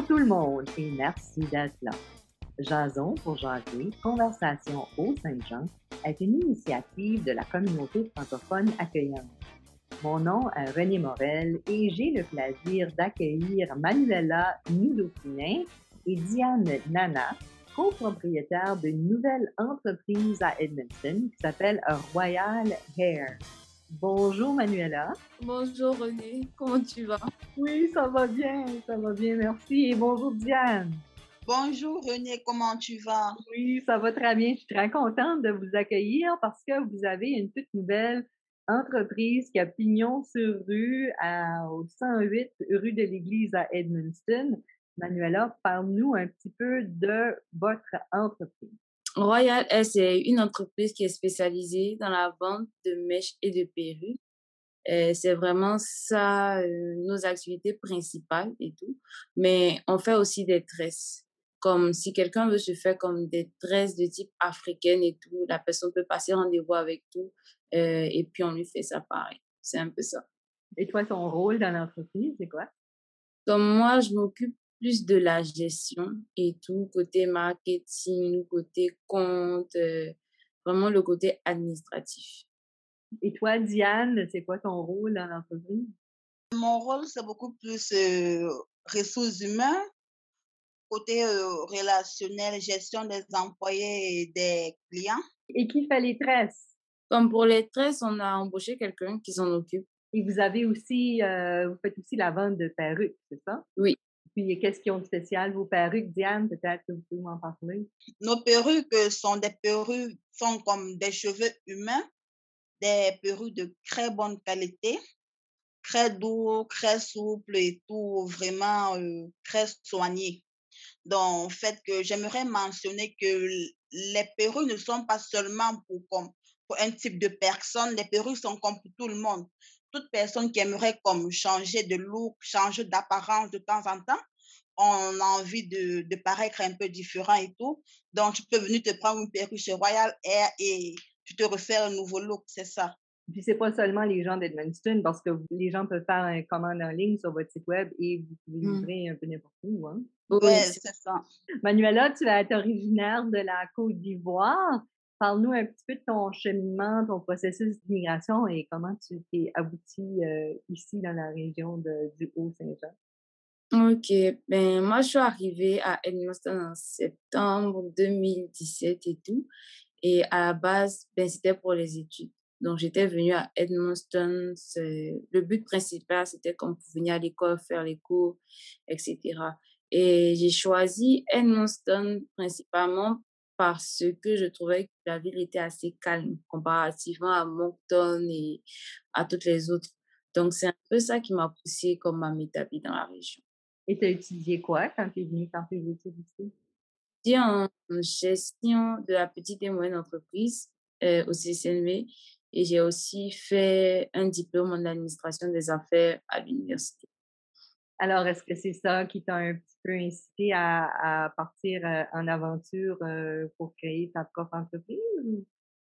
Bonjour tout le monde et merci d'être là. Jason pour jaser, Conversation au Saint-Jean est une initiative de la communauté francophone accueillante. Mon nom est René Morel et j'ai le plaisir d'accueillir Manuela Nudopinin et Diane Nana, copropriétaires d'une nouvelle entreprise à Edmonton qui s'appelle Royal Hair. Bonjour Manuela. Bonjour René, comment tu vas? Oui, ça va bien, ça va bien, merci. Et bonjour Diane. Bonjour René, comment tu vas? Oui, ça va très bien. Je suis très contente de vous accueillir parce que vous avez une toute nouvelle entreprise qui a pignon sur rue à, au 108 rue de l'Église à Edmundston. Manuela, parle-nous un petit peu de votre entreprise. Royal c'est une entreprise qui est spécialisée dans la vente de mèches et de perruques. C'est vraiment ça, euh, nos activités principales et tout. Mais on fait aussi des tresses. Comme si quelqu'un veut se faire comme des tresses de type africaine et tout, la personne peut passer rendez-vous avec tout euh, et puis on lui fait ça pareil. C'est un peu ça. Et toi, ton rôle dans l'entreprise, c'est quoi? Comme moi, je m'occupe plus de la gestion et tout, côté marketing, côté compte, euh, vraiment le côté administratif. Et toi, Diane, c'est quoi ton rôle dans l'entreprise? Mon rôle, c'est beaucoup plus euh, ressources humaines, côté euh, relationnel, gestion des employés et des clients. Et qui fait les tresses? Comme pour les tresses, on a embauché quelqu'un qui s'en occupe. Et vous avez aussi, vous faites aussi la vente de perruques, c'est ça? Oui. Puis, qu'est-ce qu'ils ont de? Vos perruques, Diane, peut-être que vous pouvez m'en parler. Nos perruques sont des perruques, sont comme des cheveux humains, des perruques de très bonne qualité, très doux, très souples et tout, vraiment euh, très soignées. Donc, en fait, que j'aimerais mentionner que les perruques ne sont pas seulement pour, comme, pour un type de personne, les perruques sont comme pour tout le monde toute personne qui aimerait comme changer de look, changer d'apparence de temps en temps, on a envie de, de, paraître un peu différent et tout. Donc, tu peux venir te prendre une perruque chez Royal Air et tu te refaire un nouveau look, c'est ça. Puis, c'est pas seulement les gens d'Edmundston, parce que les gens peuvent faire une commande en ligne sur votre site web et vous pouvez mmh. livrer un peu n'importe où. Hein? Oui, c'est ça. Manuela, tu es originaire de la Côte d'Ivoire. Parle-nous un petit peu de ton cheminement, ton processus d'immigration et comment tu t'es abouti euh, ici dans la région de, du Haut-Saint-Jean. Ok, ben moi je suis arrivée à Edmundston en septembre 2017 et tout. Et à la base, ben, c'était pour les études. Donc j'étais venue à Edmundston. Le but principal, c'était comme pour venir à l'école, faire les cours, etc. Et j'ai choisi Edmundston principalement parce que je trouvais que la ville était assez calme comparativement à Moncton et à toutes les autres. Donc, c'est un peu ça qui m'a poussé comme à m'établir dans la région. Et tu as étudié quoi quand tu es venu faire tes études ici? J'ai en gestion de la petite et moyenne entreprise euh, au CCNV et j'ai aussi fait un diplôme en administration des affaires à l'université. Alors, est-ce que c'est ça qui t'a un petit peu incité à, partir euh, en aventure euh, pour créer ta propre entreprise?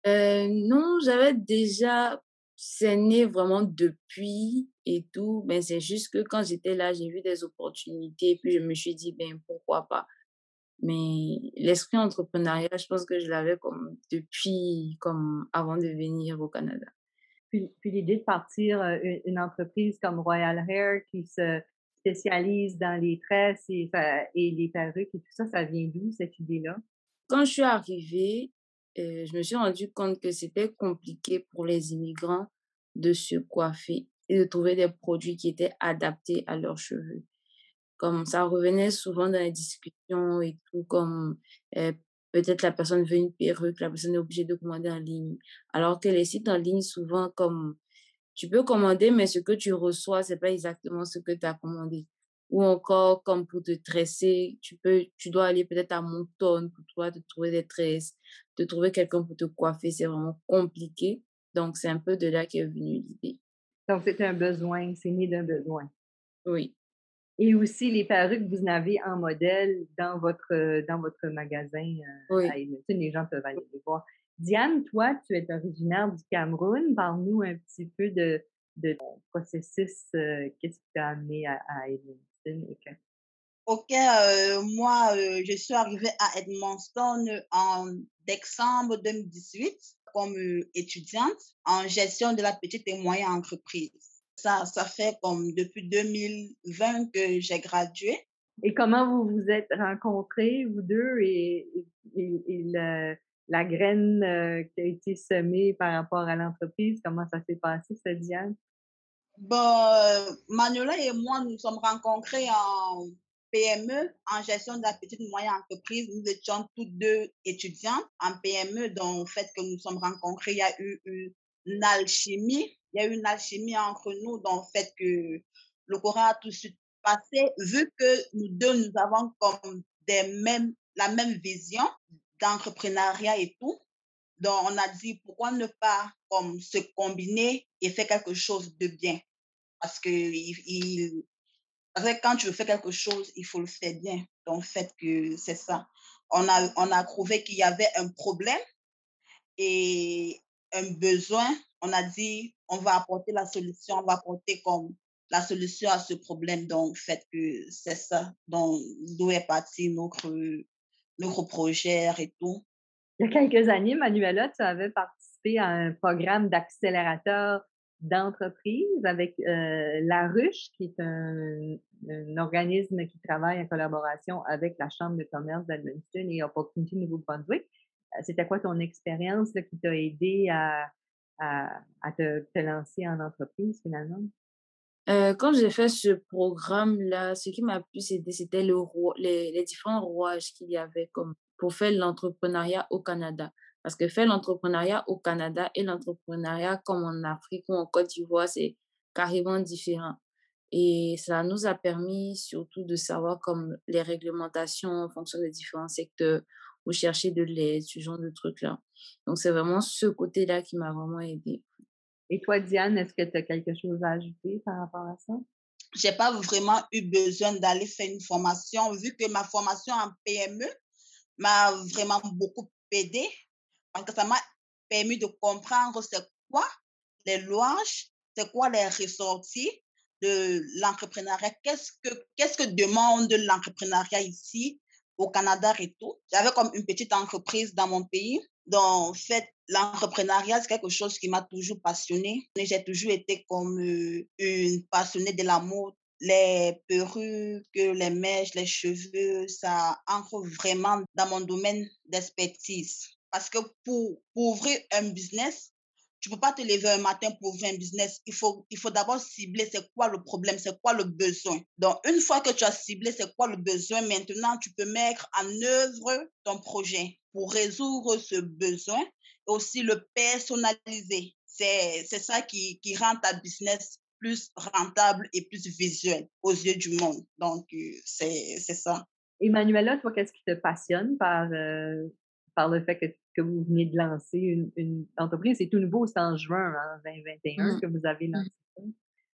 Non, j'avais déjà, c'est né vraiment depuis et tout, mais c'est juste que quand j'étais là, j'ai vu des opportunités, et puis je me suis dit, ben pourquoi pas. Mais l'esprit entrepreneurial, je pense que je l'avais comme depuis, comme avant de venir au Canada. Puis, puis l'idée de partir une entreprise comme Royal Hair qui se spécialise dans les tresses et, et, les perruques et tout ça, ça vient d'où cette idée-là? Quand je suis arrivée, je me suis rendu compte que c'était compliqué pour les immigrants de se coiffer et de trouver des produits qui étaient adaptés à leurs cheveux. Comme ça revenait souvent dans les discussions et tout, comme euh, peut-être la personne veut une perruque, la personne est obligée de commander en ligne. Alors que les sites en ligne, souvent, comme tu peux commander, mais ce que tu reçois, c'est pas exactement ce que tu as commandé. Ou encore, comme pour te tresser, tu peux, tu dois aller peut-être à Moncton pour toi te trouver des tresses, de trouver quelqu'un pour te coiffer, c'est vraiment compliqué. Donc, c'est un peu de là qu'est venue l'idée. Donc, c'est un besoin, c'est né d'un besoin. Oui. Et aussi, les perruques, vous en avez en modèle dans votre, dans votre magasin euh, oui. à Les gens peuvent aller les voir. Diane, toi, tu es originaire du Cameroun. Parle-nous un petit peu de, de ton processus. Euh, qu'est-ce qui t'a amené à, à Edmonton? Ok, euh, moi, euh, je suis arrivée à Edmonton en décembre 2018 comme euh, étudiante en gestion de la petite et moyenne entreprise. Ça, ça fait comme depuis 2020 que j'ai gradué. Et comment vous vous êtes rencontrés, vous deux, et, la graine qui a été semée par rapport à l'entreprise, comment ça s'est passé, ça, Diane? Bon, Manuela et moi, nous sommes rencontrés en PME, en gestion de la petite et moyenne entreprise. Nous étions toutes deux étudiants en PME, dont le fait que nous sommes rencontrés, il y a eu une alchimie. Il y a eu une alchimie entre nous, dans le fait que le courant a tout de suite passé, vu que nous deux, nous avons comme des mêmes, la même vision d'entrepreneuriat et tout. Donc, on a dit, pourquoi ne pas comme se combiner et faire quelque chose de bien? Parce que il, quand tu faire quelque chose, il faut le faire bien. Donc, fait que c'est ça. On a, on a trouvé qu'il y avait un problème et un besoin. On a dit, on va apporter la solution, on va apporter comme la solution à ce problème. Donc, fait que c'est ça. Donc, d'où est parti notre, notre projet et tout. Il y a quelques années, Manuela, tu avais participé à un programme d'accélérateur d'entreprise avec euh, La Ruche, qui est un, organisme qui travaille en collaboration avec la Chambre de commerce d'Edmundston et Opportunity Nouveau-Brunswick. Euh, c'était quoi ton expérience qui t'a aidé à, te, lancer en entreprise finalement? Euh, quand j'ai fait ce programme-là, ce qui m'a plus aidé, c'était le, les, les différents rouages qu'il y avait comme pour faire l'entrepreneuriat au Canada. Parce que faire l'entrepreneuriat au Canada et l'entrepreneuriat comme en Afrique ou en Côte d'Ivoire, c'est carrément différent. Et ça nous a permis surtout de savoir comme les réglementations en fonction des différents secteurs ou chercher de l'aide, ce genre de trucs-là. Donc, c'est vraiment ce côté-là qui m'a vraiment aidé. Et toi, Diane, est-ce que tu as quelque chose à ajouter par rapport à ça? J'ai pas vraiment eu besoin d'aller faire une formation, vu que ma formation en PME m'a vraiment beaucoup aidé que ça m'a permis de comprendre c'est quoi les lois, c'est quoi les ressorties de l'entrepreneuriat, qu'est-ce que, qu'est-ce que demande l'entrepreneuriat ici au Canada et tout? J'avais comme une petite entreprise dans mon pays. Donc, en fait, l'entrepreneuriat, c'est quelque chose qui m'a toujours passionnée. J'ai toujours été comme euh, une passionnée de la mode. Les perruques, les mèches, les cheveux, ça entre vraiment dans mon domaine d'expertise. Parce que pour, ouvrir un business, tu ne peux pas te lever un matin pour ouvrir un business. Il faut, il faut d'abord cibler c'est quoi le problème, c'est quoi le besoin. Donc, une fois que tu as ciblé c'est quoi le besoin, maintenant, tu peux mettre en œuvre ton projet pour résoudre ce besoin et aussi le personnaliser. C'est, ça qui, qui rend ta business plus rentable et plus visuel aux yeux du monde. Donc, euh, c'est, ça. Emmanuela, toi, qu'est-ce qui te passionne par, euh, par le fait que, que, vous venez de lancer une, une entreprise. C'est tout nouveau, c'est en juin en 2021 mmh. que vous avez mmh. lancé ça.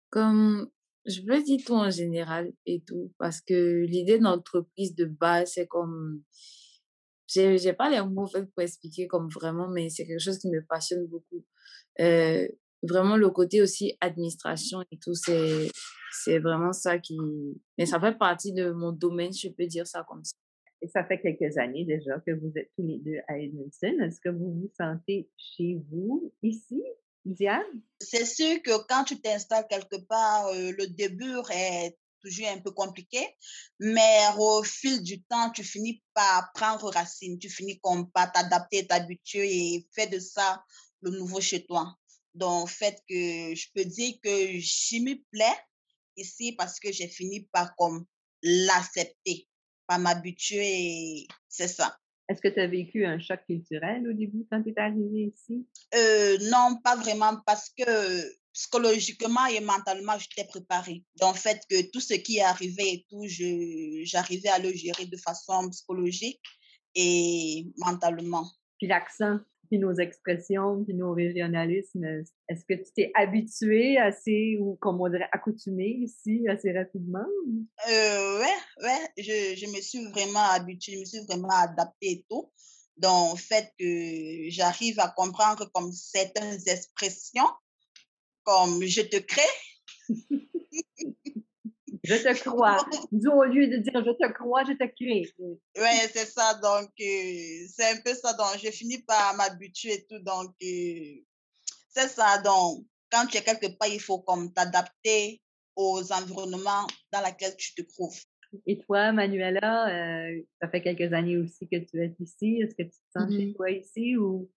Comme je veux dire tout en général et tout, parce que l'idée d'entreprise de base, c'est comme. J'ai, j'ai pas les mots pour expliquer comme vraiment, mais c'est quelque chose qui me passionne beaucoup. Euh, vraiment, le côté aussi administration et tout, c'est, c'est vraiment ça qui. Mais ça fait partie de mon domaine, je peux dire ça comme ça. Et ça fait quelques années déjà que vous êtes tous les deux à Edmonton. Est-ce que vous vous sentez chez vous ici, Diane? C'est sûr que quand tu t'installes quelque part, euh, le début est toujours un peu compliqué, mais au fil du temps, tu finis par prendre racine, tu finis comme par t'adapter, t'habituer et faire de ça le nouveau chez toi. Donc, fait que je peux dire que j'y me plais ici parce que j'ai fini par comme l'accepter m'habituer c'est ça. Est-ce que tu as vécu un choc culturel au début quand tu es arrivée ici? Euh, non, pas vraiment, parce que psychologiquement et mentalement, très préparée. Donc, fait que tout ce qui est arrivé et tout, j'arrivais à le gérer de façon psychologique et mentalement. Puis l'accent, puis nos expressions, puis nos régionalismes. Est-ce que tu t'es habitué assez, ou comme on dirait, accoutumé ici assez rapidement? Euh, ouais, ouais, je, je, me suis vraiment habituée, je me suis vraiment adaptée et tout. Donc, fait que j'arrive à comprendre comme certaines expressions, comme je te crée. Je te crois. au lieu de dire je te crois, je te crée. Oui, c'est ça. Donc, euh, c'est un peu ça. Donc, je finis par m'habituer et tout. Donc, euh, c'est ça. Donc, quand tu es quelque part, il faut comme t'adapter aux environnements dans lesquels tu te trouves. Et toi, Manuela, euh, ça fait quelques années aussi que tu es ici. Est-ce que tu te sens chez mmh toi ici ou?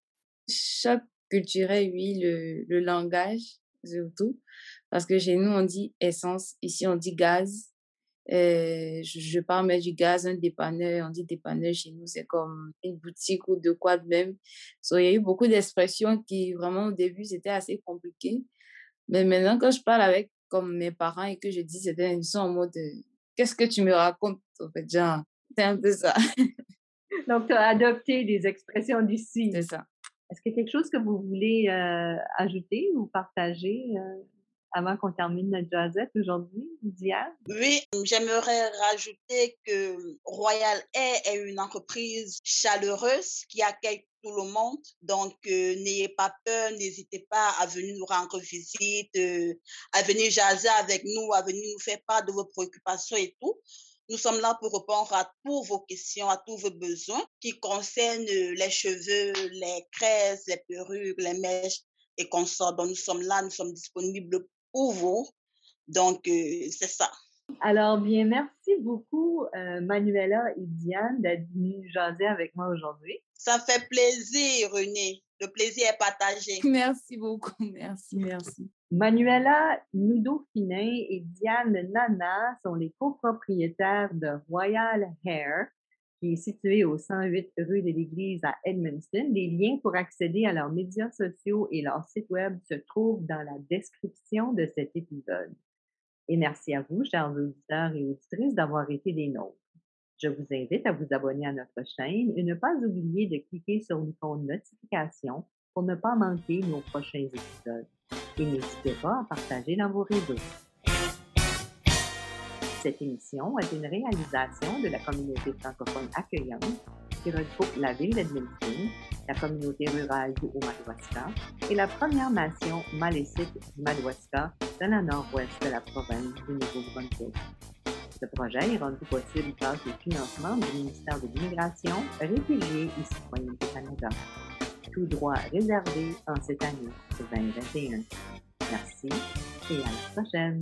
Choc culturel, oui, le, le langage surtout. Parce que chez nous, on dit essence, ici, on dit gaz. Euh, je, je pars mettre du gaz, un dépanneur, on dit dépanneur chez nous, c'est comme une boutique ou de quoi de même. il y a eu beaucoup d'expressions qui, vraiment, au début, c'était assez compliqué. Mais maintenant, quand je parle avec comme mes parents et que je dis, c'était une en mode qu'est-ce que tu me racontes En fait, genre, c'est un peu ça. Donc, tu as adopté des expressions d'ici. C'est ça. Est-ce qu'il y a quelque chose que vous voulez euh, ajouter ou partager euh, avant qu'on termine notre jazzette aujourd'hui, Diane? Oui, j'aimerais rajouter que Royal Air est une entreprise chaleureuse qui accueille tout le monde. Donc, euh, n'ayez pas peur, n'hésitez pas à venir nous rendre visite, à venir jaser avec nous, à venir nous faire part de vos préoccupations et tout. Nous sommes là pour répondre à toutes vos questions, à tous vos besoins qui concernent les cheveux, les crèses, les perruques, les mèches et consorts. Donc, nous sommes là, nous sommes disponibles pour vous. Donc, euh, c'est ça. Alors, bien, merci beaucoup, euh, Manuela et Diane, d'être venues jaser avec moi aujourd'hui. Ça fait plaisir, René. Le plaisir est partagé. Merci beaucoup. Merci, merci. Manuela Nudo-Finin et Diane Nana sont les copropriétaires de Royal Hair, est situé au 108 rue de l'Église à Edmundston. Les liens pour accéder à leurs médias sociaux et leur site web se trouvent dans la description de cet épisode. Et merci à vous, chers auditeurs et auditrices, d'avoir été des nôtres. Je vous invite à vous abonner à notre chaîne et ne pas oublier de cliquer sur l'icône notification pour ne pas manquer nos prochains épisodes. Et n'hésitez pas à partager dans vos réseaux. Cette émission est une réalisation de la communauté francophone accueillante qui regroupe la ville d'Edmonton, la communauté rurale du Haut-Madawaska et la Première Nation malécite du Madawaska dans la nord-ouest de la province du Nouveau-Brunswick. Ce projet est rendu possible grâce au financement du ministère de l'Immigration, Réfugiés et Citoyenneté Canada tout droit réservé en cette année 2021. Merci et à la prochaine.